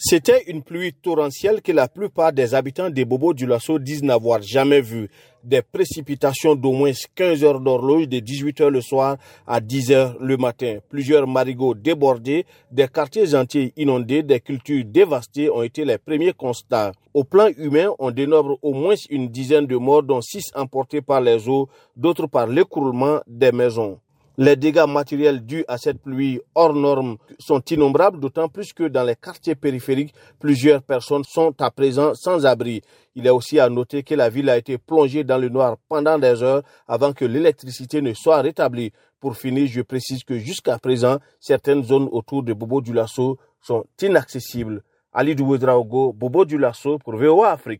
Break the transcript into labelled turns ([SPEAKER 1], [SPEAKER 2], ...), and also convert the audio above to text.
[SPEAKER 1] C'était une pluie torrentielle que la plupart des habitants des Bobos du Lasso disent n'avoir jamais vue. Des précipitations d'au moins 15 heures d'horloge de 18 heures le soir à 10 heures le matin. Plusieurs marigots débordés, des quartiers entiers inondés, des cultures dévastées ont été les premiers constats. Au plan humain, on dénombre au moins une dizaine de morts dont 6 emportés par les eaux, d'autres par l'écroulement des maisons. Les dégâts matériels dus à cette pluie hors norme sont innombrables, d'autant plus que dans les quartiers périphériques, plusieurs personnes sont à présent sans abri. Il est aussi à noter que la ville a été plongée dans le noir pendant des heures avant que l'électricité ne soit rétablie. Pour finir, je précise que jusqu'à présent, certaines zones autour de Bobo du Lasso sont inaccessibles. Ali Douedraogo, Bobo du pour VOA Afrique.